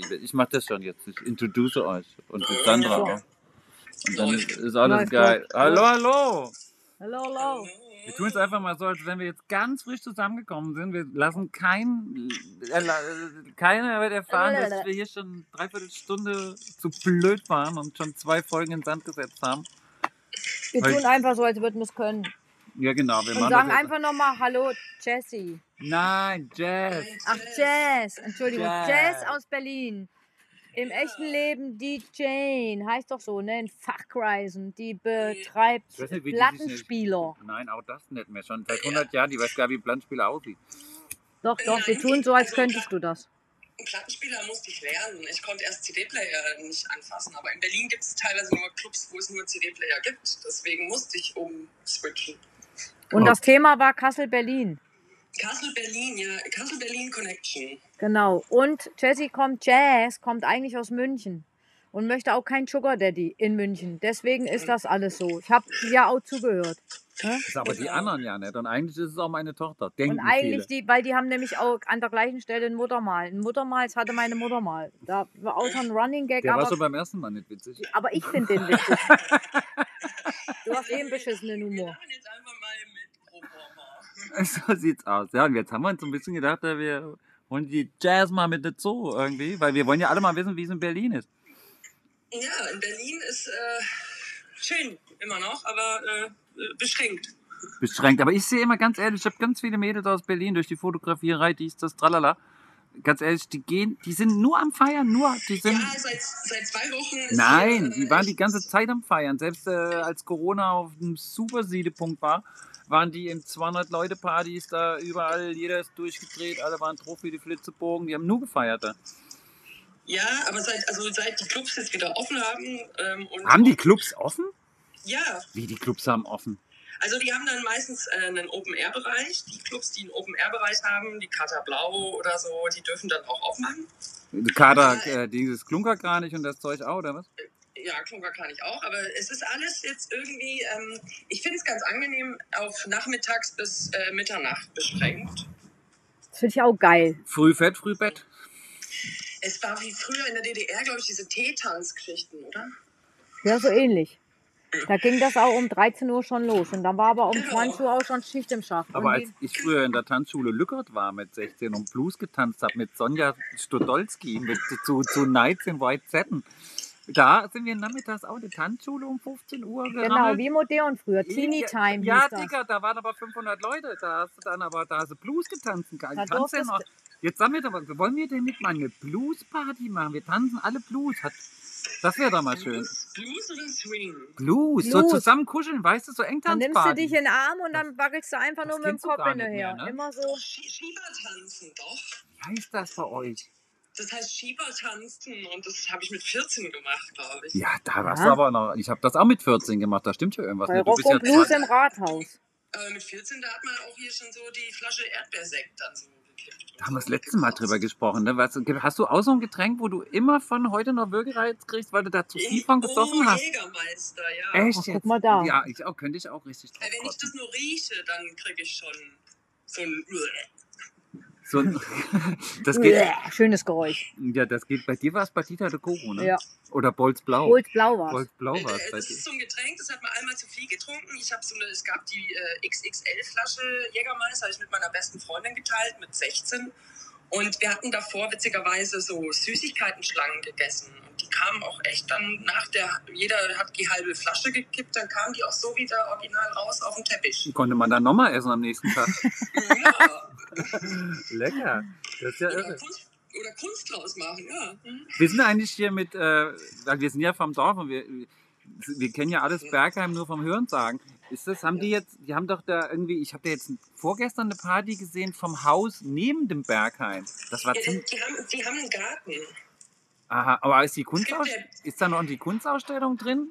Ich mache das schon jetzt. Ich introduce euch. Und die Sandra auch. Und dann ist alles Läuft, geil. Hallo, hallo! Hallo, hallo. Wir tun es einfach mal so, als wenn wir jetzt ganz frisch zusammengekommen sind. Wir lassen kein, äh, keiner wird erfahren, dass wir hier schon dreiviertel Stunde zu blöd waren und schon zwei Folgen ins Sand gesetzt haben. Wir Weil- tun einfach so, als würden wir es können. Ja, genau. Wir Und machen sagen jetzt- einfach nochmal Hallo, Jessie. Nein, Jazz. Ach, Jazz. Entschuldigung. Jazz. Jazz aus Berlin. Im echten Leben die Jane. Heißt doch so, ne? In Fachkreisen. Die betreibt Ich weiß nicht, wie die Plattenspieler. Nein, auch das nicht mehr. Schon seit 100 Jahren. Die weiß gar nicht, wie ein Plattenspieler aussieht. Doch, doch. Wir tun so, als könntest du das. Plattenspieler musste ich lernen. Ich konnte erst CD-Player nicht anfassen. Aber in Berlin gibt es teilweise nur Clubs, wo es nur CD-Player gibt. Deswegen musste ich umswitchen. Und Oh. das Thema war Kassel-Berlin. Kassel Berlin, ja, Kassel Berlin Connection. Genau. Und Jessie kommt, Jazz kommt eigentlich aus München. Und möchte auch kein Sugar Daddy in München. Deswegen ist das alles so. Ich habe ja auch zugehört. Das ist aber die anderen ja nicht. Und eigentlich ist es auch meine Tochter. Denken Und eigentlich, viele. die, weil die haben nämlich auch an der gleichen Stelle ein Muttermal. Ein Muttermal, das hatte meine Mutter mal. Da war außer ein Running Gag, Der war aber, schon beim ersten Mal nicht witzig. aber ich finde den witzig. du hast eh einen beschissenen Wir Humor. machen jetzt einfach mal. So sieht's aus. Ja, und jetzt haben wir uns so ein bisschen gedacht, wir wollen die Jazz mal mit dazu irgendwie, weil wir wollen ja alle mal wissen, wie es in Berlin ist. Ja, in Berlin ist äh, schön, immer noch, aber äh, beschränkt. Beschränkt. Aber ich sehe immer ganz ehrlich, ich habe ganz viele Mädels aus Berlin durch die Fotografierei, dies, das, tralala. Ganz ehrlich, die gehen, die sind nur am Feiern, nur, die sind. Ja, seit, seit zwei Wochen ist Nein, hier, die waren die ganze Zeit am Feiern. Selbst äh, als Corona auf einem super Siedepunkt war, waren die in 200 Leute Partys da überall. Jeder ist durchgedreht, alle waren drauf wie die Flitzebogen. Die haben nur gefeiert. Da. Ja, aber seit, also seit die Clubs jetzt wieder offen haben ähm, und Haben die Clubs offen? ja, Wie die Clubs haben offen? also die haben dann meistens äh, einen Open-Air-Bereich. Die Clubs, die einen Open-Air-Bereich haben, die Kater Blau oder so, die dürfen dann auch aufmachen. Kader, äh, dieses Klunkerkranich und das Zeug auch, oder was? Ja, Klunker kann ich auch, aber es ist alles jetzt irgendwie, ähm, ich finde es ganz angenehm, auf nachmittags bis äh, Mitternacht beschränkt. Das finde ich auch geil. Früh Fett, früh Bett. Es war wie früher in der DDR, glaube ich, diese Teetanzgeschichten, oder? Ja, so ähnlich. Da ging das auch um 13 Uhr schon los. Und dann war aber um 20 Uhr auch schon Schicht im Schacht. Aber als ich früher in der Tanzschule Lückert war mit 16 und Blues getanzt habe mit Sonja Stodolski mit, zu, zu Nights in White Satin, da sind wir nachmittags auch in der Tanzschule um 15 Uhr genau, gerammelt. wie modern früher. Teeny Time Ja, das. Digga, da waren aber 500 Leute. Da hast du dann aber da hast du Blues getanzt. Geil. Da Tanzt ja noch. Jetzt sagen wir doch, mal, wollen wir denn nicht mal eine Blues-Party machen? Wir tanzen alle Blues. Hat, das wäre doch mal schön. Blues, Blues oder Swing? Blues, so Blues. zusammen kuscheln, weißt du, so eng Dann nimmst du dich in den Arm und dann wackelst du einfach Das nur mit dem Kopf hinterher. ne? Immer so. Doch, Schie- Schiebertanzen, doch. Wie heißt das bei euch? Das heißt Schiebertanzen und das habe ich mit 14 gemacht, glaube ich. Ja, da warst Ja. du aber noch. Ich habe das auch mit 14 gemacht, da stimmt ja irgendwas Bei. Du Rock und Blues 20. im Rathaus. Aber mit 14, da hat man auch hier schon so die Flasche Erdbeersekt dann so gekippt. Da haben wir das letzte Mal drüber gesprochen. Ne? Du, hast du auch so ein Getränk, wo du immer von heute noch Würgereiz kriegst, weil du da zu viel von gesoffen oh, hast? Jägermeister, ja. Echt Ach, guck jetzt? mal da. Ja, ich auch, könnte ich auch richtig drauf Weil Wenn ich das nur rieche, dann kriege ich schon so ein. So ein, das geht, Schönes Geräusch. ja, das geht. Bei dir war es Batita de Coco, ne? Ja. Oder Bolz Blau. Gold blau war's. Bolz Blau war Äh, es bei das dir. ist so ein Getränk, das hat man einmal zu viel getrunken. Ich habe so eine, es gab die äh, XXL-Flasche Jägermeister, habe ich mit meiner besten Freundin geteilt, mit 16. Und wir hatten davor witzigerweise so Süßigkeitenschlangen gegessen. Die kamen auch echt dann nach der, jeder hat die halbe Flasche gekippt, dann kamen die auch so wieder original raus auf den Teppich. Konnte man dann nochmal essen am nächsten Tag. Ja, Lecker. Das ist ja oder, irre. Kunst, oder Kunst draus machen, ja. Mhm. Wir sind eigentlich hier mit, äh, wir sind ja vom Dorf und wir, wir kennen ja alles Bergheim nur vom Hörensagen. Ist das, haben die jetzt, die haben doch da irgendwie, ich habe da jetzt vorgestern eine Party gesehen vom Haus neben dem Bergheim. Das war Ja, die, die, haben, die haben einen Garten. Aha, aber ist die Kunstausstellung, ja- ist da noch die Kunstausstellung drin?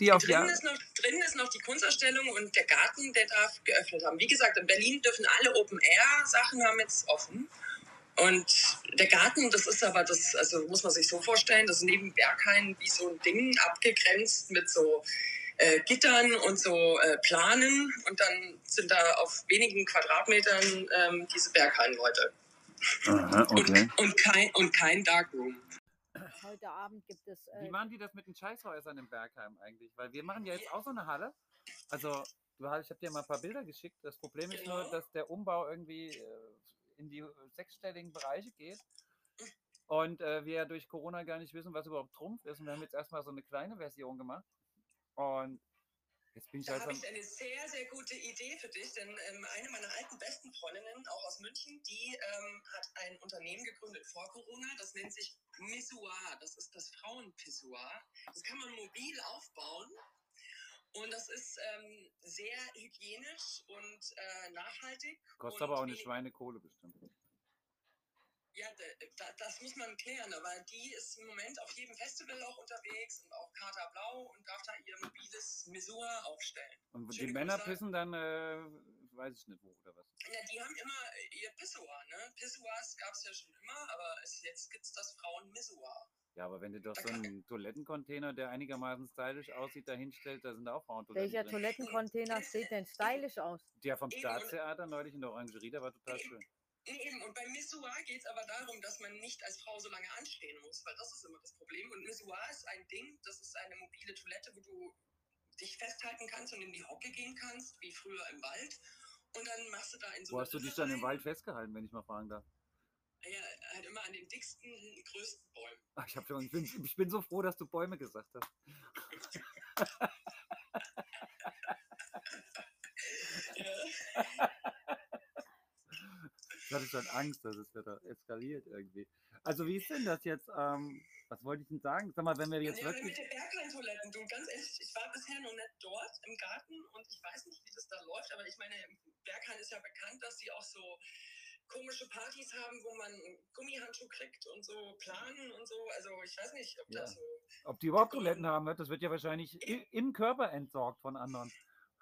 Die auf die, Drinnen ist, noch, drinnen ist noch die Kunstausstellung und der Garten, der darf geöffnet haben. Wie gesagt, in Berlin dürfen alle Open-Air-Sachen haben jetzt offen. Und der Garten, das ist aber das, also muss man sich so vorstellen, das ist neben Berghain wie so ein Ding abgegrenzt mit so äh, Gittern und so äh, Planen. Und dann sind da auf wenigen Quadratmetern ähm, diese Berghain-Leute. Okay. Und, und, kein, und kein Darkroom. Heute Abend gibt es. Wie Äh, machen die das mit den Scheißhäusern im Bergheim eigentlich? Weil wir machen ja jetzt auch so eine Halle. Also, du, ich habe dir mal ein paar Bilder geschickt. Das Problem ist nur, dass der Umbau irgendwie äh, in die sechsstelligen Bereiche geht. Und äh, wir ja durch Corona gar nicht wissen, was überhaupt Trumpf ist. Und wir haben jetzt erstmal so eine kleine Version gemacht. Und jetzt bin ich Da halt habe ich eine sehr, sehr gute Idee für dich, denn ähm, eine meiner alten besten Freundinnen, auch aus München, die ähm, hat ein Unternehmen gegründet vor Corona, das nennt sich Missoir, das ist das Frauenpissoir. Das kann man mobil aufbauen und das ist ähm, sehr hygienisch und äh, nachhaltig. Kostet und aber auch eine Schweinekohle bestimmt. Ja, da, da, das muss man klären, aber die ist im Moment auf jedem Festival auch unterwegs und auch Kater Blau und darf da ihr mobiles Missoir aufstellen. Und die Schöne Männer Grüße. pissen dann, äh, weiß ich nicht wo oder was. Ja, die haben immer ihr Pissoir, ne? Pissoirs gab es ja schon immer, aber es, jetzt gibt es das Frauen-Missoir. Ja, aber wenn du doch Da so einen Toilettencontainer, der einigermaßen stylisch aussieht, da hinstellt, da sind auch Frauentoiletten welcher drin. Toilettencontainer steht denn stylisch aus? Der vom Eben, Staatstheater neulich in der Orangerie, der war total schön. Eben, und beim Missoir geht es aber darum, dass man nicht als Frau so lange anstehen muss, weil das ist immer das Problem. Und Missoir ist ein Ding, das ist eine mobile Toilette, wo du dich festhalten kannst und in die Hocke gehen kannst, wie früher im Wald. Und dann machst du da in so Wo hast du dich dann im. Wald festgehalten, wenn ich mal fragen darf? Ja, halt immer an den dicksten, größten Bäumen. Ach, ich, schon, ich, bin, ich bin so froh, dass du Bäume gesagt hast. Ja. Ich hatte schon Angst, dass es wieder eskaliert irgendwie. Also wie ist denn das jetzt? Ähm, was wollte ich denn sagen? Sag mal, wenn wir jetzt ja, mit wirklich... den Berghain-Toiletten, du, ganz ehrlich, ich war bisher noch nicht dort im Garten und ich weiß nicht, wie das da läuft, aber ich meine, Berghain ist ja bekannt, dass sie auch so komische Partys haben, wo man einen Gummihandschuh kriegt und so planen und so. Also ich weiß nicht, ob Ja. das so. Ob die überhaupt Toiletten haben, das wird ja wahrscheinlich im Körper entsorgt von anderen.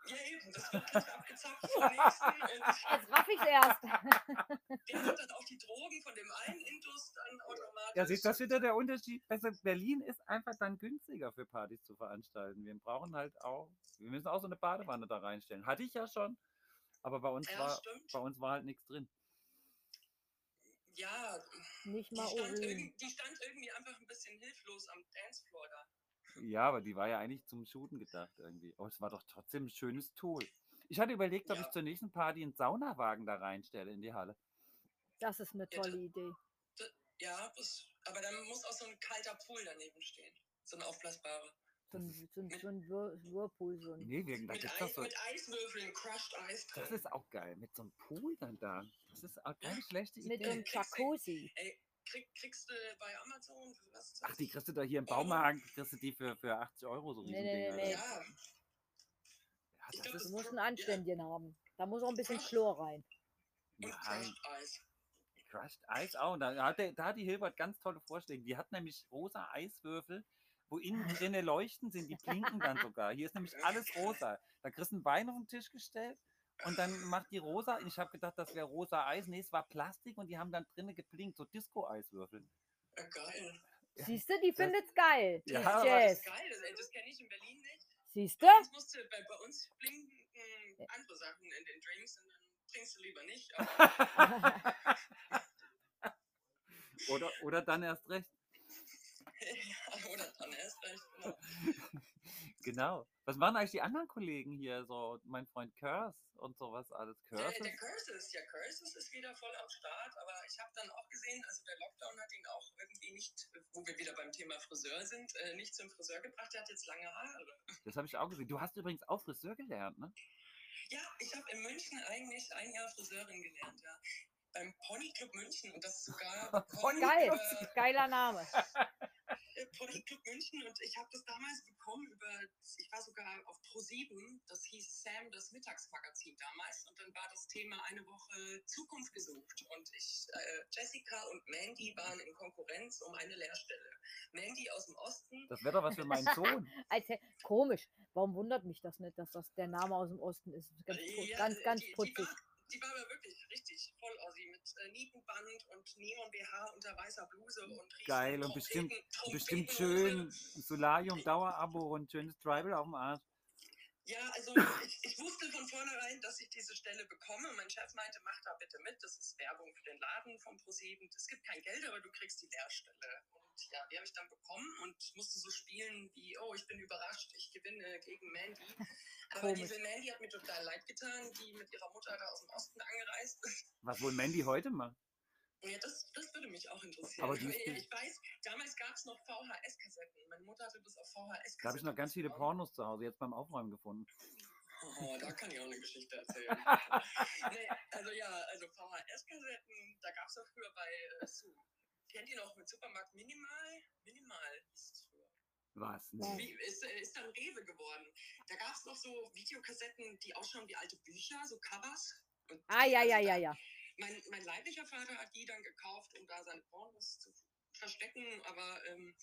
Ja, eben, das wird gleich abgezapft vom nächsten Jetzt raff ich's erst. der hat dann auch die Drogen von dem einen Indus dann automatisch. Ja, siehst, das ist wieder der Unterschied. Also Berlin ist einfach dann günstiger für Partys zu veranstalten. Wir brauchen halt auch, wir müssen auch so eine Badewanne da reinstellen. Hatte ich ja schon, aber bei uns Ja, war stimmt. bei uns war halt nichts drin. Ja, Nicht die mal stand, Urin. irgendwie, die stand irgendwie einfach ein bisschen hilflos am Dancefloor da. Ja, aber die war ja eigentlich zum Shooten gedacht irgendwie. Aber es war doch trotzdem ein schönes Tool. Ich hatte überlegt, ob Ja. ich zur nächsten Party einen Saunawagen da reinstelle in die Halle. Das ist eine tolle Idee. Ja, das, aber dann muss auch so ein kalter Pool daneben stehen. So ein aufblasbarer. So ein, so ein, so ein Whir- Whirlpool. So ein Nee, wir, da Mit, Eis, so. mit Eiswürfeln, Crushed Eis drin. Das ist auch geil. Mit so einem Pool dann da. Das ist auch keine schlechte mit Idee. einem Jacuzzi. Ey, krieg, kriegst du bei Amazon, für was ist Ach, das? die kriegst du da hier im Baumarkt, kriegst du die für, für 80 Euro so Nee, nee, nee, nee. Ja, Ja, das glaub, Du ist, musst einen anständigen haben. Da muss auch ein bisschen Chlor rein. und nein, Crushed Eis. Crushed Eis auch. Da hat, der, da hat die Hilbert ganz tolle Vorschläge. Die hat nämlich rosa Eiswürfel, wo innen drinne leuchten sind, die blinken dann sogar. Hier ist nämlich alles rosa. Da kriegst du ein Bein auf den Tisch gestellt und dann macht die rosa. Ich habe gedacht, das wäre rosa Eis. Nee, es war Plastik und die haben dann drinnen geblinkt, so Disco-Eiswürfel. Ja, geil. Siehst du, die findet's geil. Ja, Das ist geil, das, das kenne ich in Berlin nicht. Siehst du? Bei uns, musst du, bei, bei uns blinken äh, andere Sachen in den Drinks und dann trinkst du lieber nicht. Aber, Oder, oder dann erst recht. Ja, oder dann erst recht, genau. Genau. Was machen eigentlich die anderen Kollegen hier? So, mein Freund Curse und sowas alles. Der, Curse? der Curses, ja, Curses ist wieder voll am Start, aber ich habe dann auch gesehen, also der Lockdown hat ihn auch irgendwie nicht, wo wir wieder beim Thema Friseur sind, äh, nicht zum Friseur gebracht, der hat jetzt lange Haare. Das habe ich auch gesehen. Du hast übrigens auch Friseur gelernt, ne? Ja, ich habe in München eigentlich ein Jahr Friseurin gelernt, ja. Beim Ponyclub München und das sogar bekommen Geil. über Geiler Name. äh, Ponyclub München und ich habe das damals bekommen über, ich war sogar auf Pro7, das hieß Sam, das Mittagsmagazin damals und dann war das Thema eine Woche Zukunft gesucht und ich, äh, Jessica und Mandy waren in Konkurrenz um eine Lehrstelle. Mandy aus dem Osten, Das wäre doch was für meinen Sohn. Als, hä- komisch. Warum wundert mich das nicht, dass das der Name aus dem Osten ist? Ganz, Ja, ganz, ganz die, die, putzig. war, die war aber wirklich richtig voll Ossi äh, Nietenband und Neon-BH unter weißer Bluse und riesen Geil und Trompeten- bestimmt, Trompetenhose. bestimmt schön Solarium, Dauerabo und schönes Tribal auf dem Arsch. Ja, also ich, ich wusste von vornherein, dass ich diese Stelle bekomme. Mein Chef meinte, mach da bitte mit. Das ist Werbung für den Laden vom ProSieben. Es gibt kein Geld, aber du kriegst die Lehrstelle. Und ja, die habe ich dann bekommen und musste so spielen wie, oh, ich bin überrascht, ich gewinne gegen Mandy. Aber Komisch. diese Mandy hat mir total leid getan, die mit ihrer Mutter da aus dem Osten angereist ist. Was wohl Mandy heute macht? Ja, das, das würde mich auch interessieren. Aber die ich weiß, damals gab es noch VHS-Kassetten. Meine Mutter hatte das auf VHS-Kassetten. Da habe ich noch ganz viele Pornos zu Hause jetzt beim Aufräumen gefunden. Oh, da kann ich auch eine Geschichte erzählen. nee, also ja, also VHS-Kassetten, da gab es auch früher bei äh, Su. Kennt ihr noch mit Supermarkt Minimal? Minimal hieß es früher. Was? Ja. Wie, ist, äh, ist dann Rewe geworden. Da gab es noch so Videokassetten, die ausschauen wie alte Bücher, so Covers. Und Ah, ja, ja, also ja, da- ja. Mein, mein leiblicher Vater hat die dann gekauft, um da seine Pornos zu verstecken, aber ähm,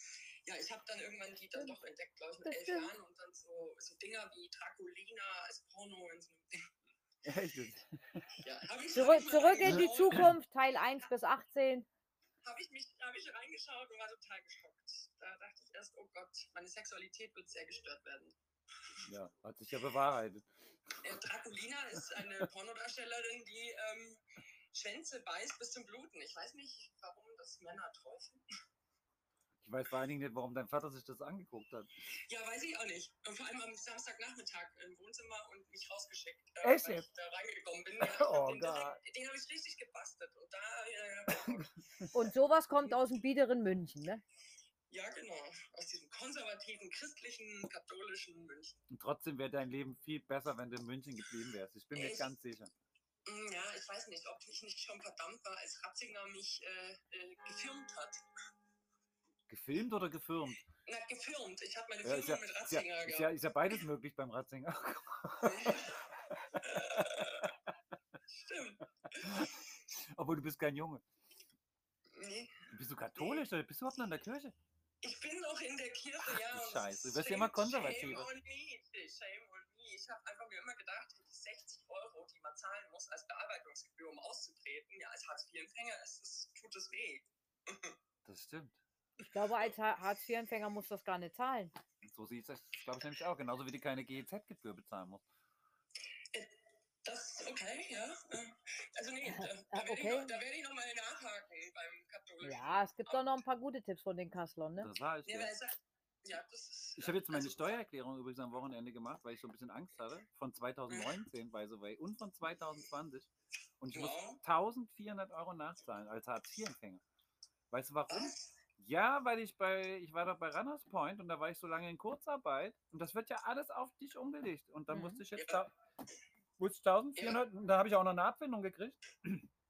ja, ich habe dann irgendwann die dann doch entdeckt, glaube ich, mit elf. Jahren und dann so, so Dinger wie Draculina als Porno in so einem Ding. Echt? Ja, hab ich, Zurück, zurück in die Zukunft, Teil 1 bis 18. Habe ich, mich- hab ich reingeschaut und war total geschockt. Da dachte ich erst, oh Gott, meine Sexualität wird sehr gestört werden. Ja, hat sich ja bewahrheitet. Äh, Draculina ist eine Pornodarstellerin, die ähm, Schwänze beißt bis zum Bluten. Ich weiß nicht, warum das Männer träufeln. Ich weiß vor allen Dingen nicht, warum dein Vater sich das angeguckt hat. Ja, weiß ich auch nicht. Und vor allem am Samstagnachmittag im Wohnzimmer und mich rausgeschickt. Echt weil jetzt? ich da reingekommen bin. Ja, Oh den direkt- den habe ich richtig gebastelt. Und da, äh, Und sowas kommt aus dem biederen München, ne? ja genau, aus diesem konservativen, christlichen, katholischen München. Und trotzdem wäre dein Leben viel besser, wenn du in München geblieben wärst. Ich bin mir Echt? ganz sicher. Mm, Ja, ich weiß nicht, ob ich nicht schon verdammt war, als Ratzinger mich äh, äh, gefilmt hat. Gefilmt oder gefirmt? Na, gefilmt. Ich habe meine Ja, Filme ja, mit ist, ja, Ratzinger ist, ja, gehabt. ist ja beides möglich beim Ratzinger. Stimmt. Obwohl du bist kein Junge. Nee. Bist du katholisch oder bist du überhaupt noch in der Kirche? Ich bin noch in der Kirche, ja. du und Scheiße, du wirst ja immer konservativer. Shame on me, shame on me. Ich habe einfach mir immer gedacht, die 60 Euro, die man zahlen muss als Bearbeitungsgebühr, um auszutreten, ja, als Hartz-IV-Empfänger tut es weh. Das stimmt. Ich glaube, als Ha- Hartz-IV-Empfänger muss das gar nicht zahlen. So sieht es, glaube ich, nämlich auch. Genauso wie du keine GEZ-Gebühr bezahlen musst. Das, okay, ja. äh, Also nee, da, da Ah, werde okay. ich, noch- da werd ich nochmal nachhaken beim katholischen. Ja, es gibt doch noch ein paar gute Tipps von den Kasslern, ne? Das war ich. Ja, Ja. er ja, das ist. Ich habe jetzt meine also- Steuererklärung übrigens am Wochenende gemacht, weil ich so ein bisschen Angst hatte. Von 2019, by the way, und von 2020. Und ich muss Wow. 1400 Euro nachzahlen als Hartz-IV-Empfänger. Weißt du warum? Was? Ja, weil ich bei, ich war doch bei Runners Point und da war ich so lange in Kurzarbeit und das wird ja alles auf dich umgelegt. Und dann Mhm. musste ich jetzt Ja. da, musste ich 1400, und da habe ich auch noch eine Abfindung gekriegt.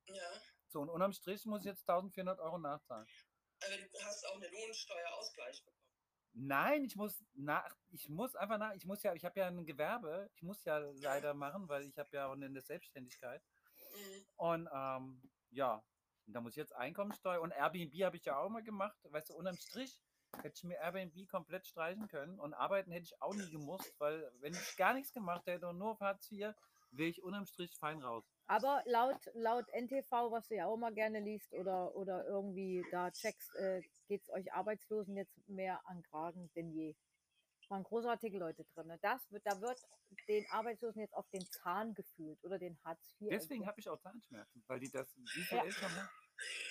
Ja, So, und unterm Strich muss ich jetzt 1400 Euro nachzahlen. aber du hast auch einen Lohnsteuerausgleich bekommen. Nein, ich muss nach, ich muss einfach nach, ich muss ja, ich habe ja ein Gewerbe, ich muss ja leider machen, weil ich habe ja auch eine Selbstständigkeit. Mhm. Und ähm, ja, und da muss ich jetzt Einkommensteuer und Airbnb habe ich ja auch mal gemacht. Weißt du, unterm Strich hätte ich mir Airbnb komplett streichen können und arbeiten hätte ich auch nie gemusst, weil wenn ich gar nichts gemacht hätte und nur auf Hartz IV, wäre ich unterm Strich fein raus. Aber laut, laut NTV, was du ja auch mal gerne liest oder, oder irgendwie da checkst, äh, geht es euch Arbeitslosen jetzt mehr an Kragen denn je. War ein großer Artikel heute drin. Ne? Das wird, da wird den Arbeitslosen jetzt auf den Zahn gefühlt oder den Hartz IV. Deswegen habe ich auch Zahnschmerzen, weil die das visuell schon haben.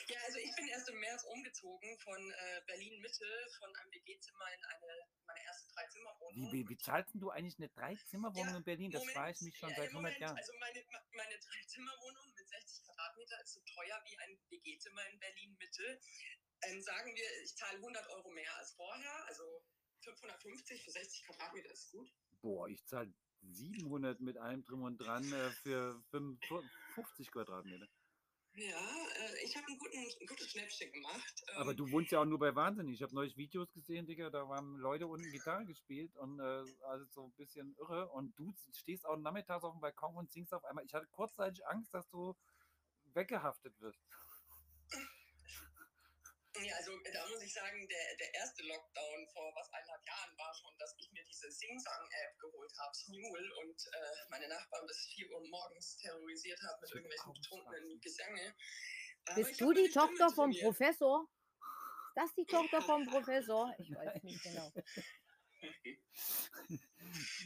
Ja, also ich bin erst im März umgezogen von äh, Berlin-Mitte, von einem WG-Zimmer in eine, meine erste Dreizimmerwohnung. Wie, wie, wie zahlst denn du eigentlich eine Dreizimmerwohnung Ja, in Berlin? Das Moment, frage ich mich schon ja, seit im 100 Moment, Jahren. Also meine, meine Dreizimmerwohnung mit 60 Quadratmeter ist so teuer wie ein WG-Zimmer in Berlin-Mitte. Ähm, sagen wir, ich zahle 100 Euro mehr als vorher, also 550 für 60 Quadratmeter ist gut. Boah, ich zahle 700 mit allem drum und dran äh, für 55 Quadratmeter. Ja, äh, ich habe ein, guten, ein gutes Schnäppchen gemacht. Ähm, Aber du wohnst ja auch nur bei Wahnsinnig. Ich habe neulich Videos gesehen, Digga, da haben Leute unten Gitarre gespielt und äh, also so ein bisschen irre. Und du stehst auch nachmittags auf dem Balkon und singst auf einmal. Ich hatte kurzzeitig Angst, dass du weggehaftet wirst. Ja, also äh, da muss ich sagen, der, der erste Lockdown vor was eineinhalb Jahren war schon, dass ich mir diese Sing-Sang-App geholt habe, Smule, und äh, meine Nachbarn bis 4 Uhr morgens terrorisiert habe mit irgendwelchen betrunkenen Gesänge. Aber Bist du die meine Stimme Tochter vom. Professor? Ist das die Tochter vom Professor? Ich weiß nicht genau.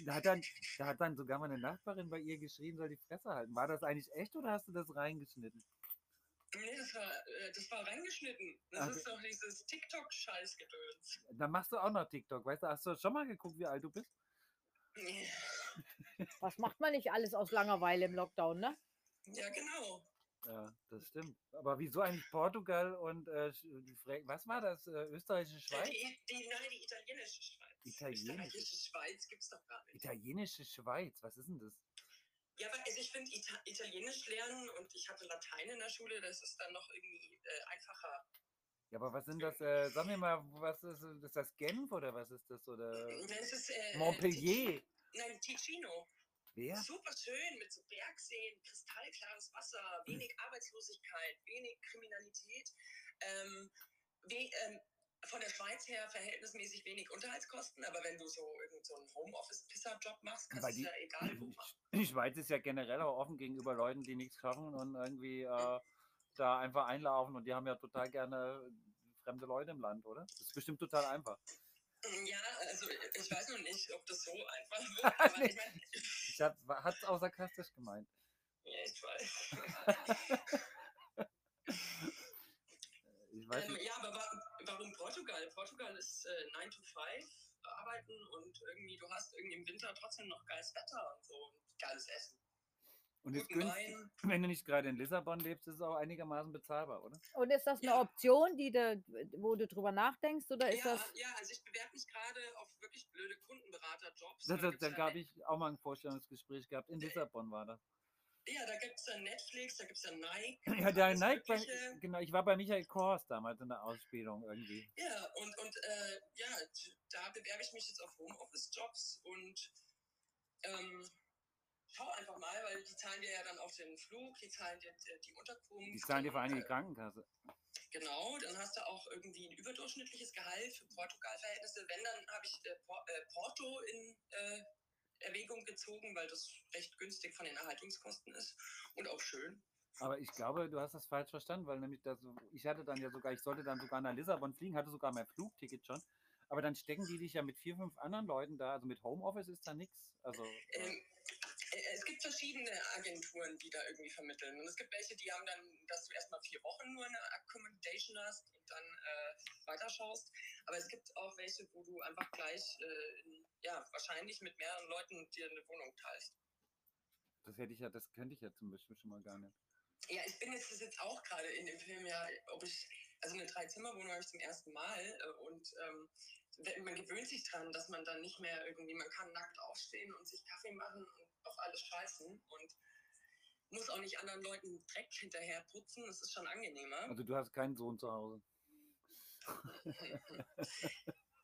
Da hat, dann, da hat dann sogar meine Nachbarin bei ihr geschrien, soll die Fresse halten. War das eigentlich echt oder hast du das reingeschnitten? Nee, das war, äh, das war reingeschnitten. Das Ah, ist doch dieses TikTok-Scheißgedöns. Dann machst du auch noch TikTok, weißt du? Hast du schon mal geguckt, wie alt du bist? Nee. Was macht man nicht alles aus Langeweile im Lockdown, ne? Ja, genau. Ja, das stimmt. Aber wieso eigentlich Portugal und äh, was war das? Äh, österreichische Schweiz? Die, die, nein, die italienische Schweiz. Italienische. Österreichische Schweiz gibt's doch gar nicht. Italienische Schweiz, was ist denn das? Ja, aber also ich finde Ita Italienisch lernen und ich hatte Latein in der Schule, das ist dann noch irgendwie äh, einfacher. Ja, aber was sind das? Äh, sag mir mal, was ist, ist das Genf oder was ist das? Oder Das ist, äh, Montpellier? Tic- Nein, Ticino. Wer? Super schön mit so Bergseen, kristallklares Wasser, wenig Arbeitslosigkeit, wenig Kriminalität. Ähm, we ähm, von der Schweiz her verhältnismäßig wenig Unterhaltskosten, aber wenn du so irgend so einen Homeoffice-Pisser-Job machst, kannst du es ja egal wo machen. Die Schweiz ist ja generell auch offen gegenüber Leuten, die nichts schaffen und irgendwie äh, da einfach einlaufen und die haben ja total gerne fremde Leute im Land, oder? Das ist bestimmt total einfach. Ja, also ich weiß noch nicht, ob das so einfach wird, aber ich meine, Ich hat es auch sarkastisch gemeint. ja, ich weiß. Ich weiß Ähm, ja, aber warum Portugal? Portugal ist äh, 9 to 5 arbeiten und irgendwie, du hast irgendwie im Winter trotzdem noch geiles Wetter und so und geiles Essen. Und ist günstig, wenn du nicht gerade in Lissabon lebst, ist es auch einigermaßen bezahlbar, oder? Und ist das eine Ja. Option, die de, wo du drüber nachdenkst, oder ist Ja, das? ja, also ich bewerbe mich gerade auf wirklich blöde Kundenberaterjobs. Da, Da da, da Net- ich auch mal ein Vorstellungsgespräch gehabt. In Lissabon war das. Ja, da gibt es dann Netflix, da gibt es dann Nike. Ja, der Nike, bei, genau, ich war bei Michael Kors damals in der Ausbildung irgendwie. Ja, und, und äh, ja, da bewerbe ich mich jetzt auf Homeoffice-Jobs und ähm, schau einfach mal, weil die zahlen dir ja dann auch den Flug, die zahlen dir äh, die Unterkunft. Die zahlen dir vor allem die äh, Krankenkasse. Genau, dann hast du auch irgendwie ein überdurchschnittliches Gehalt für Portugal-Verhältnisse. Wenn, dann habe ich äh, äh, Porto in äh, Erwägung gezogen, weil das recht günstig von den Erhaltungskosten ist und auch schön. Aber ich glaube, du hast das falsch verstanden, weil nämlich das, ich hatte dann ja sogar, ich sollte dann sogar nach Lissabon fliegen, hatte sogar mein Flugticket schon. Aber dann stecken die dich ja mit vier, fünf anderen Leuten da. Also mit Homeoffice ist da nichts. Also äh, Ähm, äh, es gibt verschiedene Agenturen, die da irgendwie vermitteln. Und es gibt welche, die haben dann, dass du erstmal vier Wochen nur eine Accommodation hast und dann äh, weiterschaust. Aber es gibt auch welche, wo du einfach gleich, äh, ja, wahrscheinlich mit mehreren Leuten dir eine Wohnung teilst. das hätte ich ja, das könnte ich ja zum Beispiel schon mal gar nicht. Ja, ich bin jetzt, das jetzt auch gerade in dem Film, ja, ob ich, also eine Dreizimmerwohnung habe ich zum ersten Mal äh, und ähm, man gewöhnt sich dran, dass man dann nicht mehr irgendwie, man kann nackt aufstehen und sich Kaffee machen und auf alles scheißen und muss auch nicht anderen Leuten Dreck hinterher putzen, das ist schon angenehmer. Also du hast keinen Sohn zu Hause.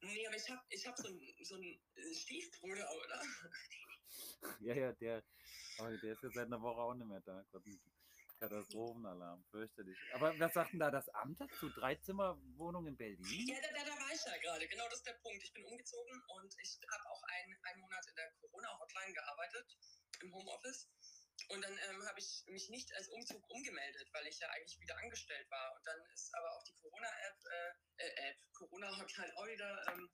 Nee, aber ich habe ich hab so einen so einen, äh, Stiefbruder, oder? Ja, ja, der, aber der ist jetzt seit einer Woche auch nicht mehr da. Gott, Katastrophenalarm, fürchterlich. Aber was sagt denn da das Amt dazu? Dreizimmerwohnung in Berlin? Ja, da, da, da war ich ja gerade. Genau das ist der Punkt. Ich bin umgezogen und ich habe auch ein, einen Monat in der Corona-Hotline gearbeitet, im Homeoffice. Und dann ähm, habe ich mich nicht als Umzug umgemeldet, weil ich ja eigentlich wieder angestellt war. Und dann ist aber auch die Corona-App, äh, äh, App, Corona-Hotline auch wieder, ähm,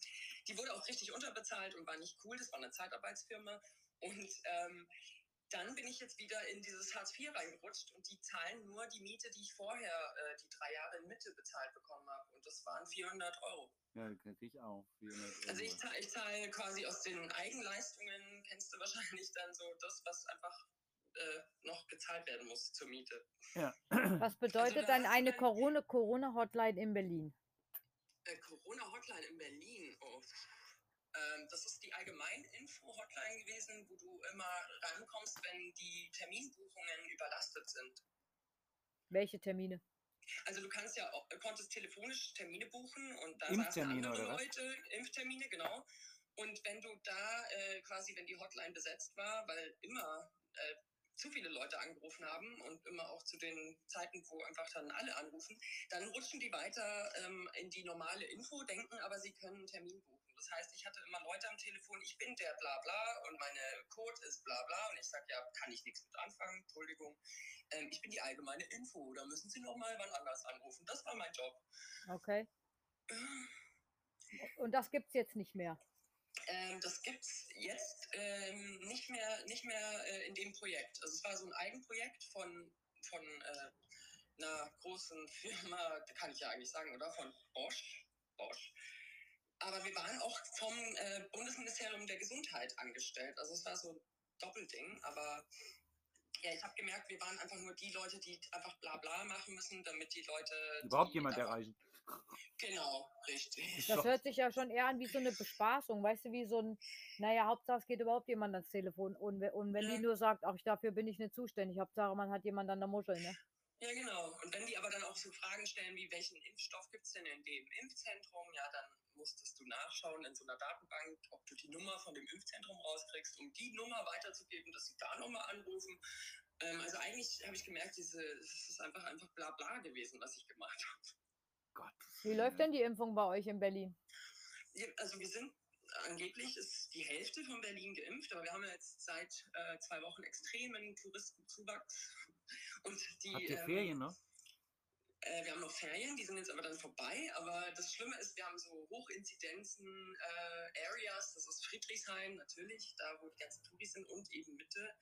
die wurde auch richtig unterbezahlt und war nicht cool. Das war eine Zeitarbeitsfirma. Und ähm, dann bin ich jetzt wieder in dieses Hartz IV reingerutscht und die zahlen nur die Miete, die ich vorher äh, die drei Jahre in Mitte bezahlt bekommen habe. Und das waren 400 Euro. Ja, krieg ich auch. 400 Also ich Euro. zahle ich zahl quasi aus den Eigenleistungen, kennst du wahrscheinlich dann so das, was einfach äh, noch gezahlt werden muss zur Miete. Was bedeutet da dann eine Corona- Corona-Hotline in Berlin? Äh, Corona-Hotline in Berlin, oh. Ähm, das ist die Allgemein-Info-Hotline gewesen, wo du immer rankommst, wenn die Terminbuchungen überlastet sind. Welche Termine? Also du kannst ja auch, konntest telefonisch Termine buchen und da Impftermine saßen andere? Leute, Impftermine, genau. Und wenn du da äh, quasi, wenn die Hotline besetzt war, weil immer äh, zu viele Leute angerufen haben und immer auch zu den Zeiten, wo einfach dann alle anrufen, dann rutschen die weiter ähm, in die normale Info, denken aber, sie können einen Termin buchen. Das heißt, ich hatte immer Leute am Telefon, ich bin der bla bla und meine Code ist bla bla und ich sage, ja, kann ich nichts mit anfangen, Entschuldigung. Ähm, ich bin die allgemeine Info, da müssen Sie noch mal wann anders anrufen. Das war mein Job. Okay. Und das gibt es jetzt nicht mehr. Äh, Ähm, das gibt es jetzt ähm, nicht mehr, nicht mehr äh, in dem Projekt. Also es war so ein Eigenprojekt von, von äh, einer großen Firma, kann ich ja eigentlich sagen, oder? Von Bosch. Bosch. Aber wir waren auch vom äh, Bundesministerium der Gesundheit angestellt. Also es war so ein Doppelding, aber ja, ich habe gemerkt, wir waren einfach nur die Leute, die einfach bla bla machen müssen, damit die Leute. Überhaupt die jemand erreichen. Genau, richtig. Das hört sich ja schon eher an wie so eine Bespaßung, weißt du, wie so ein, naja, Hauptsache es geht überhaupt jemand ans Telefon. Und, und wenn Ja. die nur sagt, ach, dafür bin ich nicht zuständig, Hauptsache man hat jemand an der Muschel, ne? Ja, genau. Und wenn die aber dann auch so Fragen stellen, wie welchen Impfstoff gibt es denn in dem Impfzentrum, ja, dann musstest du nachschauen in so einer Datenbank, ob du die Nummer von dem Impfzentrum rauskriegst, um die Nummer weiterzugeben, dass sie da nochmal anrufen. Ähm, also eigentlich habe ich gemerkt, diese, es ist einfach einfach bla bla gewesen, was ich gemacht habe. Gott. Wie läuft denn die Impfung bei euch in Berlin? Also wir sind angeblich ist die Hälfte von Berlin geimpft, aber wir haben ja jetzt seit äh, zwei Wochen extremen Touristenzuwachs. Und die, Habt ihr ähm, Ferien noch? Äh, wir haben noch Ferien, die sind jetzt aber dann vorbei. Aber das Schlimme ist, wir haben so Hochinzidenzen äh, Areas. Das ist Friedrichshain natürlich, da wo die ganzen Touris sind und eben Mitte.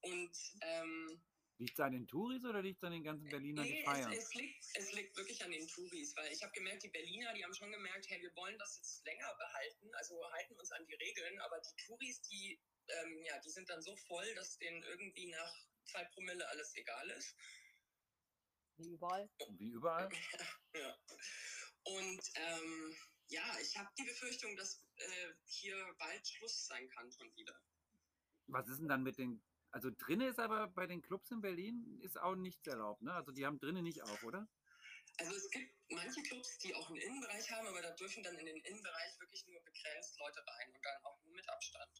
Und ähm, Liegt es an den Touris oder liegt es an den ganzen Berlinern, die nee, feiern? es, es, liegt, es liegt wirklich an den Touris, weil ich habe gemerkt, die Berliner, die haben schon gemerkt, hey, wir wollen das jetzt länger behalten, also halten uns an die Regeln. Aber die Touris, die, ähm, ja, die sind dann so voll, dass denen irgendwie nach zwei Promille alles egal ist. Wie überall. Wie überall? Ja. Und ähm, ja, ich habe die Befürchtung, dass äh, hier bald Schluss sein kann schon wieder. Was ist denn dann mit den. Also drinnen ist aber bei den Clubs in Berlin ist auch nichts erlaubt, ne? Also die haben drinnen nicht auf, oder? Also es gibt manche Clubs, die auch einen Innenbereich haben, aber da dürfen dann in den Innenbereich wirklich nur begrenzt Leute rein und dann auch nur mit Abstand.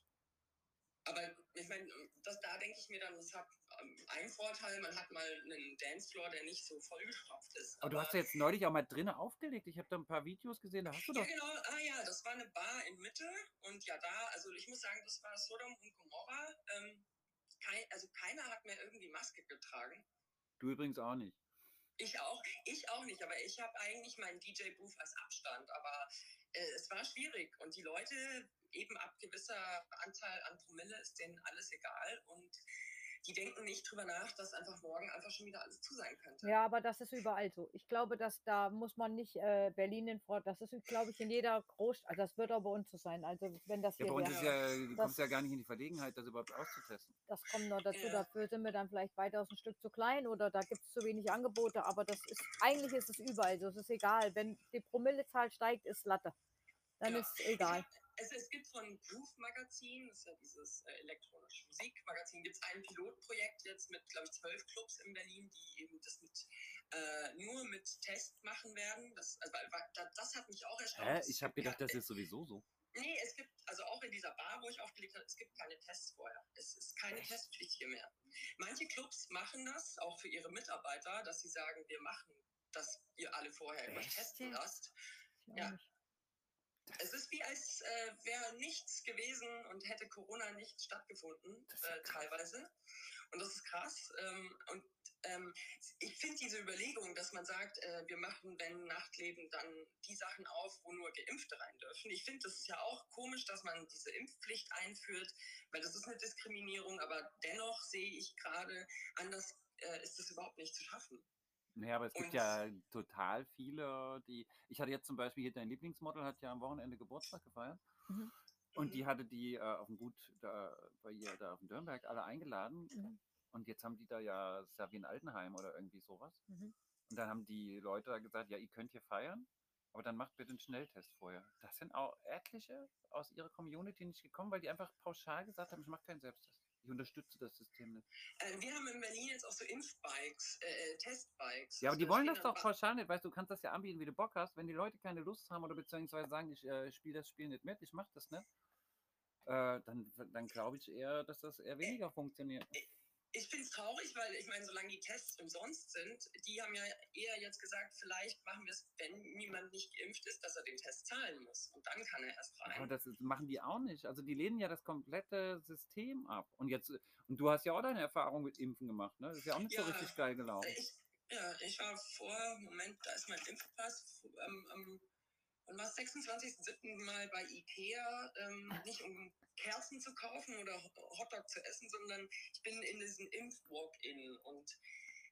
Aber ich meine, das, da denke ich mir dann, das hat ähm, einen Vorteil, man hat mal einen Dancefloor, der nicht so vollgestopft ist. Aber du hast ja jetzt neulich auch mal drinnen aufgelegt. Ich habe da ein paar Videos gesehen, da hast du Ja, doch. genau. Ah ja, das war eine Bar in Mitte. Und ja, da, also ich muss sagen, das war Sodom und Gomorra. Ähm, kein, also keiner hat mehr irgendwie Maske getragen. Du übrigens auch nicht. Ich auch, ich auch nicht, aber ich habe eigentlich meinen DJ-Booth als Abstand. Aber äh, es war schwierig und die Leute, eben ab gewisser Anzahl an Promille, ist denen alles egal und die denken nicht drüber nach, dass einfach morgen einfach schon wieder alles zu sein könnte. Ja, aber das ist überall so. Ich glaube, dass da muss man nicht äh, Berlin in Front, das ist, glaube ich, in jeder Großstadt, also das wird auch bei uns so sein. Also wenn das Ja, hier bei uns wäre, ist ja, du Das- kommst ja gar nicht in die Verlegenheit, das überhaupt auszutesten. das kommt noch dazu. Ja. Dafür sind wir dann vielleicht weitaus ein Stück zu klein oder da gibt es zu wenig Angebote, aber das ist, eigentlich ist es überall so. Es ist egal. Wenn die Promillezahl steigt, ist Latte. Dann Ja. ist egal. Es, es gibt von Groove Magazin, das ist ja dieses äh, elektronische Musikmagazin, gibt es ein Pilotprojekt jetzt mit, glaube ich, zwölf Clubs in Berlin, die eben das mit äh, nur mit Test machen werden. Das, also, weil- weil- da- das hat mich auch erstaunt. Hä? Ich habe gedacht, ja- das ist sowieso so. Nee, es gibt, also auch in dieser Bar, wo ich aufgelegt habe, es gibt keine Tests vorher. Es ist keine Testpflicht hier mehr. Manche Clubs machen das, auch für ihre Mitarbeiter, dass sie sagen, wir machen, dass ihr alle vorher immer Echt testen jetzt? lasst. Ja. Es ist wie als äh, wäre nichts gewesen und hätte Corona nicht stattgefunden, äh, teilweise. Und das ist krass. Ähm, und ähm, ich finde diese Überlegung, dass man sagt, äh, wir machen, wenn Nachtleben, dann die Sachen auf, wo nur Geimpfte rein dürfen. Ich finde, das ist ja auch komisch, dass man diese Impfpflicht einführt, weil das ist eine Diskriminierung, aber dennoch sehe ich gerade, anders äh, ist das überhaupt nicht zu schaffen. Naja, aber es gibt Und- ja total viele, die. Ich hatte jetzt zum Beispiel hier dein Lieblingsmodel, hat ja am Wochenende Geburtstag gefeiert. Mhm. Und die hatte die äh, auf dem Gut da, bei ihr da auf dem Dürnberg alle eingeladen. Mhm. Und jetzt haben die da ja, ein Altenheim oder irgendwie sowas. Mhm. Und dann haben die Leute da gesagt, ja, ihr könnt hier feiern, aber dann macht bitte einen Schnelltest vorher. Das sind auch etliche aus ihrer Community nicht gekommen, weil die einfach pauschal gesagt haben, ich mache keinen Selbsttest. Ich unterstütze das System nicht. Äh, wir haben in Berlin jetzt auch so Impfbikes, äh, Testbikes. Ja, aber die wollen das doch pauschal nicht. Weißt du, du kannst das ja anbieten, wie du Bock hast. Wenn die Leute keine Lust haben oder beziehungsweise sagen, ich äh, spiele das Spiel nicht mit, ich mache das nicht, äh, dann, dann glaube ich eher, dass das eher weniger funktioniert. Ich finde es traurig, weil ich meine, solange die Tests umsonst sind, die haben ja eher jetzt gesagt, vielleicht machen wir es, wenn niemand nicht geimpft ist, dass er den Test zahlen muss. Und dann kann er erst Aber rein. das ist, machen die auch nicht. Also die lehnen ja das komplette System ab. Und jetzt, und du hast ja auch deine Erfahrung mit Impfen gemacht, ne? Das ist ja auch nicht so Ja. richtig geil gelaufen. Ich, ja, ich war vor, Moment, da ist mein Impfpass am, am und war 26.07. mal bei Ikea, ähm, nicht um Kerzen zu kaufen oder Hotdog zu essen, sondern ich bin in diesen Impf-Walk-In und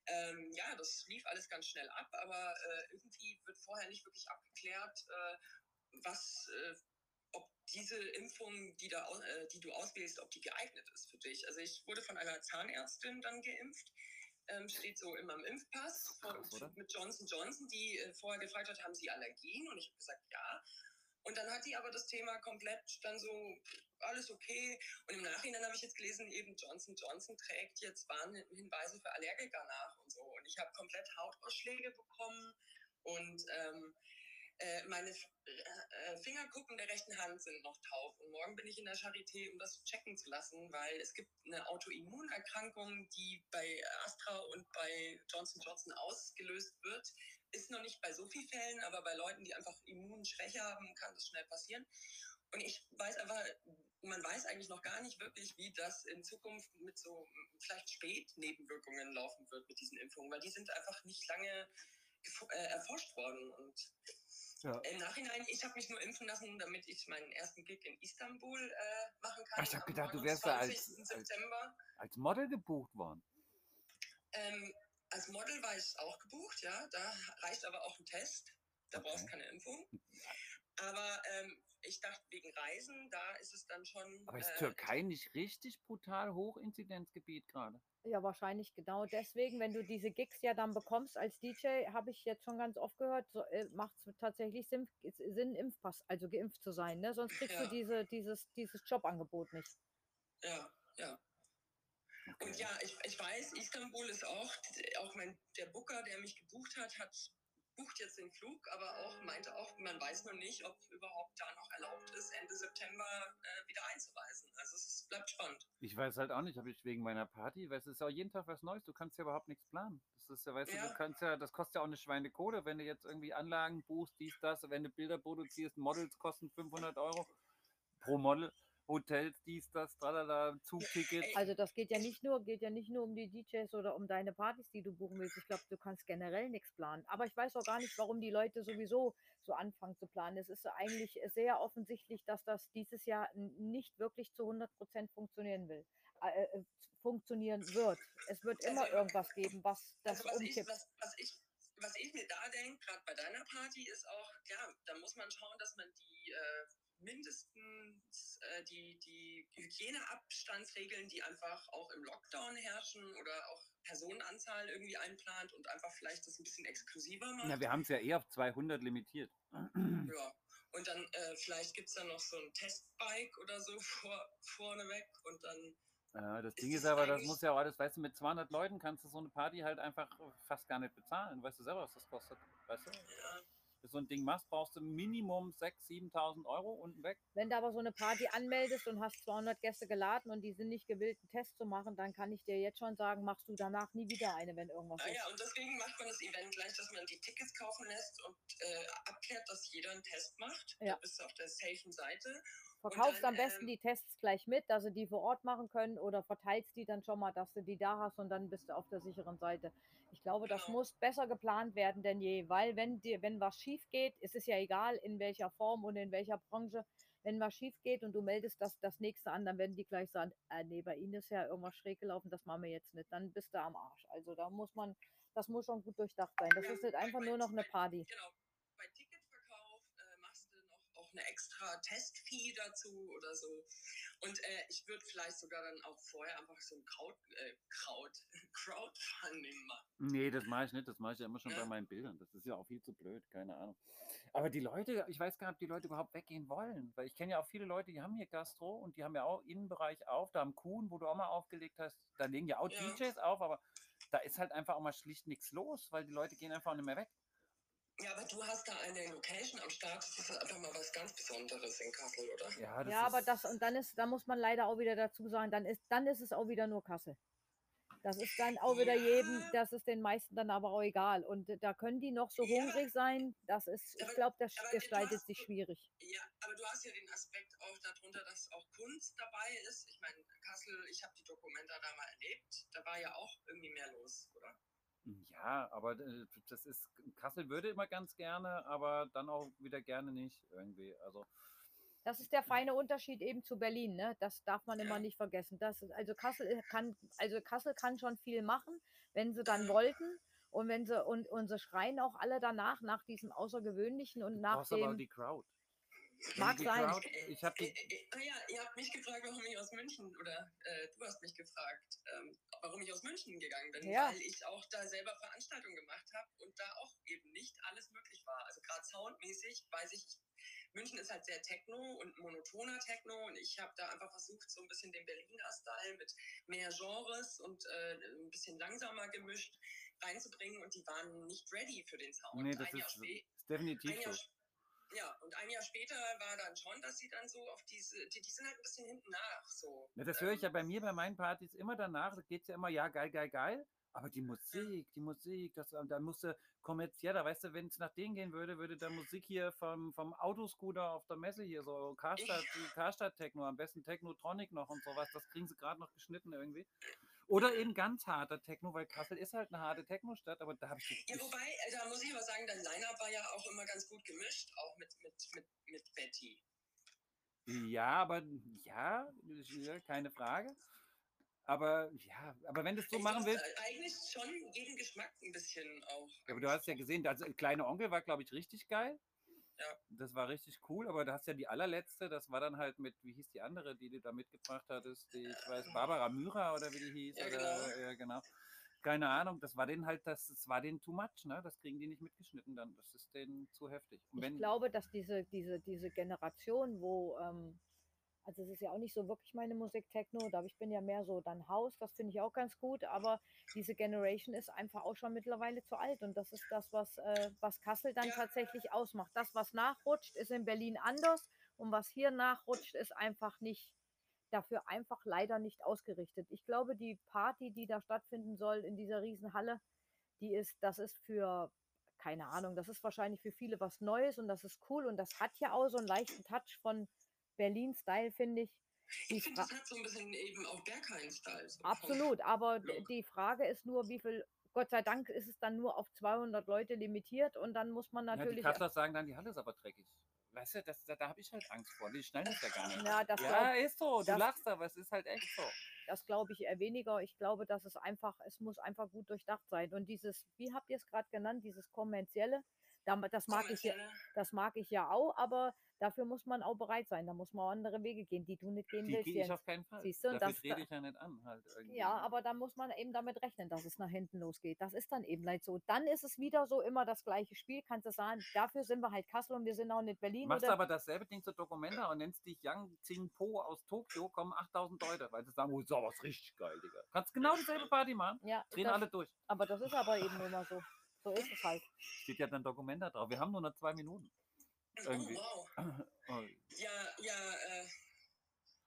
ähm, ja, das lief alles ganz schnell ab, aber äh, irgendwie wird vorher nicht wirklich abgeklärt, äh, was, äh, ob diese Impfung, die, da, äh, die du auswählst, ob die geeignet ist für dich. Also ich wurde von einer Zahnärztin dann geimpft. Ähm, steht so in meinem Impfpass Krass, von, oder? mit Johnson Johnson, die äh, vorher gefragt hat, haben sie Allergien? Und ich habe gesagt, ja. Und dann hat die aber das Thema komplett dann so, alles okay. Und im Nachhinein habe ich jetzt gelesen, eben Johnson Johnson trägt jetzt Warnhinweise für Allergiker nach und so. Und ich habe komplett Hautausschläge bekommen und ähm, äh, meine äh, Fingerkuppen der rechten Hand sind noch taub. Und morgen bin ich in der Charité, um das checken zu lassen, weil es gibt eine Autoimmunerkrankung, die bei Astra und bei Johnson Johnson ausgelöst wird. Ist noch nicht bei so vielen Fällen, aber bei Leuten, die einfach Immunschwäche haben, kann das schnell passieren. Und ich weiß einfach, man weiß eigentlich noch gar nicht wirklich, wie das in Zukunft mit so vielleicht Spätnebenwirkungen laufen wird mit diesen Impfungen, weil die sind einfach nicht lange äh, erforscht worden. Und Ja. im Nachhinein, ich habe mich nur impfen lassen, damit ich meinen ersten Gig in Istanbul äh, machen kann. Ach, ich hab am gedacht, du wärst da als- 29. als-. Als Model gebucht worden. Ähm, als Model war ich auch gebucht, ja. Da reicht aber auch ein Test. Da Okay. brauchst du keine Impfung. Aber ähm, ich dachte, wegen Reisen, da ist es dann schon. Aber ist äh, Türkei nicht richtig brutal Hochinzidenzgebiet gerade? Ja, wahrscheinlich genau deswegen, wenn du diese Gigs ja dann bekommst als DJ, habe ich jetzt schon ganz oft gehört, so, äh, macht es tatsächlich Sinn, Sinn, Impfpass, also geimpft zu sein, ne? Sonst kriegst Ja. du diese, dieses, dieses Jobangebot nicht. Ja, ja. Und ja, ich, ich weiß, Istanbul ist auch, auch mein, der Booker, der mich gebucht hat, hat bucht jetzt den Flug, aber auch meinte auch, man weiß noch nicht, ob überhaupt da noch erlaubt ist, Ende September äh, wieder einzureisen. Also es ist, bleibt spannend. Ich weiß halt auch nicht, ob ich wegen meiner Party, weil es ist ja auch jeden Tag was Neues, du kannst ja überhaupt nichts planen. Das ist ja, weißt du, Ja. du kannst ja, das kostet ja auch eine Schweinekohle, wenn du jetzt irgendwie Anlagen buchst, dies, das, wenn du Bilder produzierst, Models kosten 500 Euro pro Model, Hotels, dies, das, tralala, Zugtickets. Also das geht ja nicht nur, geht ja nicht nur um die DJs oder um deine Partys, die du buchen willst. Ich glaube, du kannst generell nichts planen. Aber ich weiß auch gar nicht, warum die Leute sowieso so anfangen zu planen. Es ist eigentlich sehr offensichtlich, dass das dieses Jahr nicht wirklich zu 100 Prozent funktionieren will, äh, äh, funktionieren wird. Es wird immer Also- irgendwas geben, was das Also was ich, umkippt. was, was ich, was ich mir da denke, gerade bei deiner Party, ist auch, ja, da muss man schauen, dass man die äh, mindestens äh, die, die Hygieneabstandsregeln, die einfach auch im Lockdown herrschen oder auch Personenanzahl irgendwie einplant und einfach vielleicht das ein bisschen exklusiver macht. Ja, wir haben es ja eh auf 200 limitiert. Ja. Und dann äh, vielleicht gibt es dann noch so ein Testbike oder so vor, vorneweg und dann Ja, das Ist Ding das ist aber, das muss ja auch alles, weißt du, mit 200 Leuten kannst du so eine Party halt einfach fast gar nicht bezahlen. Weißt du selber, was das kostet? Weißt du? ja, so ein Ding machst, brauchst du Minimum 6.000, 7.000 Euro unten weg. Wenn du aber so eine Party anmeldest und hast 200 Gäste geladen und die sind nicht gewillt, einen Test zu machen, dann kann ich dir jetzt schon sagen, machst du danach nie wieder eine, wenn irgendwas Ah ist. ja, und deswegen macht man das Event gleich, dass man die Tickets kaufen lässt und äh, abklärt, dass jeder einen Test macht. Ja. Da bist du auf der safen Seite. Verkaufst dann, am besten ähm, die Tests gleich mit, dass sie die vor Ort machen können oder verteilst die dann schon mal, dass du die da hast und dann bist du auf der sicheren Seite. Ich glaube, das Genau. muss besser geplant werden denn je, weil wenn dir, wenn was schief geht, ist es ja egal in welcher Form und in welcher Branche, wenn was schief geht und du meldest das, das nächste an, dann werden die gleich sagen, äh, nee, bei ihnen ist ja irgendwas schräg gelaufen, das machen wir jetzt nicht. Dann bist du am Arsch. Also da muss man, das muss schon gut durchdacht sein. Das Ja, ist nicht einfach nur noch eine Party. Genau. Noch eine extra Testfee dazu oder so. Und äh, ich würde vielleicht sogar dann auch vorher einfach so ein Kraut, äh, Kraut, Crowdfunding machen. Nee, das mache ich nicht. Das mache ich ja immer schon Ja. bei meinen Bildern. Das ist ja auch viel zu blöd, keine Ahnung. Aber die Leute, ich weiß gar nicht, ob die Leute überhaupt weggehen wollen. Weil ich kenne ja auch viele Leute, die haben hier Gastro und die haben ja auch Innenbereich auf. Da am Kuhn, wo du auch mal aufgelegt hast, da legen ja auch Ja. DJs auf, aber da ist halt einfach auch mal schlicht nichts los, weil die Leute gehen einfach nicht mehr weg. Ja, aber du hast da eine Location am Start. Das ist einfach mal was ganz Besonderes in Kassel, oder? Ja, Ja, aber das, und dann ist, da muss man leider auch wieder dazu sagen, dann ist, dann ist es auch wieder nur Kasse. Das ist dann auch wieder Ja. jedem, das ist den meisten dann aber auch egal. Und da können die noch so Ja. hungrig sein, das ist, ich Aber- glaube, das gestaltet hast- sich schwierig. Ja, aber du hast ja den Aspekt auch darunter, dass auch Kunst dabei ist. Ich meine, Kassel, ich habe die Dokumenta da mal erlebt. Da war ja auch irgendwie mehr los, oder? Ja, aber äh, das ist, Kassel würde immer ganz gerne, aber dann auch wieder gerne nicht irgendwie. Also, Das ist der feine Unterschied eben zu Berlin, ne? Das darf man immer nicht vergessen. Das ist, also Kassel kann, also Kassel kann schon viel machen, wenn sie dann wollten. Und wenn sie, und, und sie schreien auch alle danach, nach diesem Außergewöhnlichen und du nach brauchst aber dem. die Crowd. Mag sein. Crowd, ich habe Äh, die, äh, ah ja, ihr habt mich gefragt, warum ich aus München, oder äh, du hast mich gefragt, ähm, warum ich aus München gegangen bin, Ja. weil ich auch da selber Veranstaltungen gemacht habe und da auch eben nicht alles möglich war. Also gerade soundmäßig weiß ich, München ist halt sehr Techno und monotoner Techno und ich habe da einfach versucht, so ein bisschen den Berliner Style mit mehr Genres und äh, ein bisschen langsamer gemischt reinzubringen und die waren nicht ready für den Sound. nee, das Ein Jahr ist, spä- ist definitiv ein Jahr, so. Ja, und ein Jahr später war dann schon, dass sie dann so auf diese, die, die sind halt ein bisschen hinten nach. So. Ja, das höre ich ja Ähm, bei mir bei meinen Partys immer danach. Da geht es ja immer, ja, geil, geil, geil. Aber die Musik, die Musik, das, da musste kommerzieller, weißt du, wenn es nach denen gehen würde, würde da Musik hier vom, vom Autoscooter auf der Messe hier, so Karstadt, Karstadt Techno, am besten Technotronic noch und sowas, das kriegen sie gerade noch geschnitten irgendwie. Oder eben ganz harter Techno, weil Kassel ist halt eine harte Techno-Stadt, aber da habe ich, Ja, wobei, äh, da muss ich aber sagen, dein Line-Up war ja auch immer ganz gut gemischt, auch mit, mit, mit, mit Betty. Ja, aber ja, keine Frage. Aber ja, aber wenn du es so Ich machen willst, äh, Eigentlich schon jeden Geschmack ein bisschen auch. Ja, aber du hast ja gesehen, also kleine Onkel war, glaube ich, richtig geil. Ja. Das war richtig cool, aber du hast ja die allerletzte, das war dann halt mit, wie hieß die andere, die du da mitgebracht hattest? Die, ich weiß, Barbara Myra oder wie die hieß. Ja, oder, genau. Ja, genau. Keine Ahnung, das war denen halt, das, das war denen too much, ne? Das kriegen die nicht mitgeschnitten dann. Das ist denen zu heftig. Und Ich wenn, glaube, dass diese, diese, diese Generation, wo, ähm, also es ist ja auch nicht so wirklich meine Musik Techno, da ich bin ja mehr so dann Haus, das finde ich auch ganz gut, aber diese Generation ist einfach auch schon mittlerweile zu alt und das ist das, was, äh, was Kassel dann Ja. tatsächlich ausmacht. Das, was nachrutscht, ist in Berlin anders und was hier nachrutscht, ist einfach nicht, dafür einfach leider nicht ausgerichtet. Ich glaube, die Party, die da stattfinden soll in dieser Riesenhalle, die ist, das ist für, keine Ahnung, das ist wahrscheinlich für viele was Neues und das ist cool und das hat ja auch so einen leichten Touch von Berlin-Style, finde ich. Die Ich finde, das hat so ein bisschen eben auch Berghain-Style. So Absolut, aber Look. die Frage ist nur, wie viel, Gott sei Dank ist es dann nur auf 200 Leute limitiert und dann muss man ja, die natürlich, Kasseler sagen dann, die Halle ist aber dreckig. Weißt du, das, da, da habe ich halt Angst vor. Die schneiden das ja gar nicht. ja, das Ja, glaub, ist so. Du das- lachst, aber es ist halt echt so. das glaube ich eher weniger. Ich glaube, dass es einfach, es muss einfach gut durchdacht sein. Und dieses, wie habt ihr es gerade genannt, dieses kommerzielle, da- das mag ich ja, das mag ich ja auch, aber dafür muss man auch bereit sein. Da muss man auch andere Wege gehen, die du nicht gehen Die willst. gehe ich auf keinen Fall. Siehst du, das- trete ich ja nicht an. Halt irgendwie. Ja, aber da muss man eben damit rechnen, dass es nach hinten losgeht. Das ist dann eben halt so. Dann ist es wieder so immer das gleiche Spiel, kannst du sagen. Dafür sind wir halt Kassel und wir sind auch nicht Berlin. Machst oder? aber dasselbe Ding zur Documenta und nennst dich Yang Tsing Po aus Tokio, kommen 8000 Leute, weil sie sagen, oh, so was richtig geil, Digga. Kannst genau dieselbe Party machen, ja, drehen das, alle durch. aber das ist aber eben immer so. So ist es halt. Steht ja dann Documenta drauf. Wir haben nur noch zwei Minuten. Irgendwie. Oh, wow. Oh. Ja, ja, äh,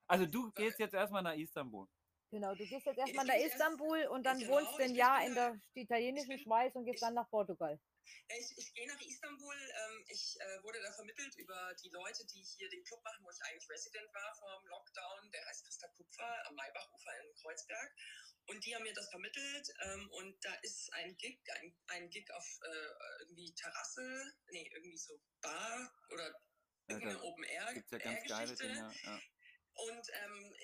Also du gehst jetzt erstmal nach Istanbul. Genau, du gehst jetzt erstmal nach Istanbul und dann genau, wohnst du ein Jahr in der italienischen Schweiz und gehst ich- dann nach Portugal. ich, ich gehe nach Istanbul. Ähm, ich äh, wurde da vermittelt über die Leute, die hier den Club machen, wo ich eigentlich Resident war vor dem Lockdown. Der heißt Christa Kupfer am Maybachufer in Kreuzberg. Und die haben mir das vermittelt. Ähm, und da ist ein Gig, ein, ein Gig auf äh, irgendwie Terrasse, nee, irgendwie so Bar oder irgendeine Open Air. Gibt ja ganz geile. Dinge. Ja. Und ähm,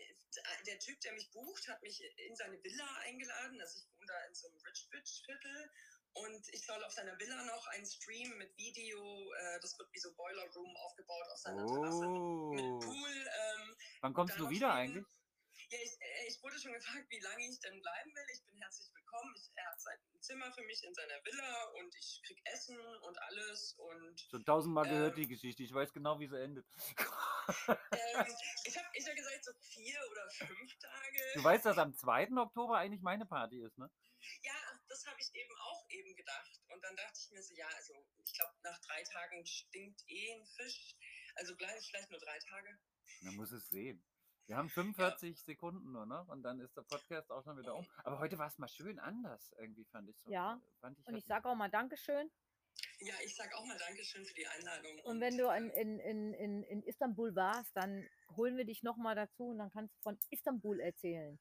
der Typ, der mich bucht, hat mich in seine Villa eingeladen. Also ich wohne da in so einem Rich Bitch Viertel. Und ich soll auf seiner Villa noch einen Stream mit Video, äh, das wird wie so Boiler Room aufgebaut auf seiner Terrasse mit Oh. Pool. Ähm, Wann kommst du wieder schweben. eigentlich? Ja, ich, ich wurde schon gefragt, wie lange ich denn bleiben will. Ich bin herzlich willkommen. Ich, er hat sein Zimmer für mich in seiner Villa und ich krieg Essen und alles. Und Schon tausendmal gehört Ähm. die Geschichte. Ich weiß genau, wie sie endet. ähm, ich habe ich hab gesagt, so vier oder fünf Tage. Du weißt, dass am 2. Oktober eigentlich meine Party ist, ne? Ja, das habe ich eben auch eben gedacht. Und dann dachte ich mir so, ja, also ich glaube, nach drei Tagen stinkt eh ein Fisch. Also bleibe ich vielleicht nur drei Tage. Man muss es sehen. Wir haben 45 Sekunden nur noch und dann ist der Podcast auch schon wieder um. Aber heute war es mal schön anders, irgendwie fand ich so. Ja, Fand ich Und ich hat- sage auch mal Dankeschön. Ja, ich sage auch mal Dankeschön für die Einladung. Und wenn du in, in, in, in, in Istanbul warst, dann holen wir dich nochmal dazu und dann kannst du von Istanbul erzählen.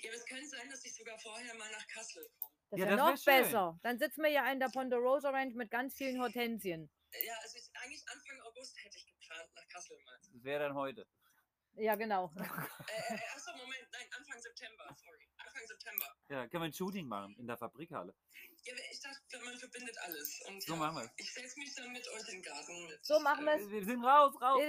Ja, aber es könnte sein, dass ich sogar vorher mal nach Kassel komme. Das ist Ja, ja, das wär noch besser. Dann sitzen wir ja in der Ponderosa Ranch mit ganz vielen Hortensien. Ja, also ich, eigentlich Anfang August hätte ich geplant nach Kassel mal. Das wäre dann heute. Ja, genau. Äh, äh, achso, Moment, nein, Anfang September, sorry. Anfang September. Ja, können wir ein Shooting machen in der Fabrikhalle. Ja, ich dachte, man verbindet alles. Und So ja, machen wir's. Ich setze mich dann mit euch in den Garten. Mit, So machen äh, wir's. Wir sind raus, raus. Wir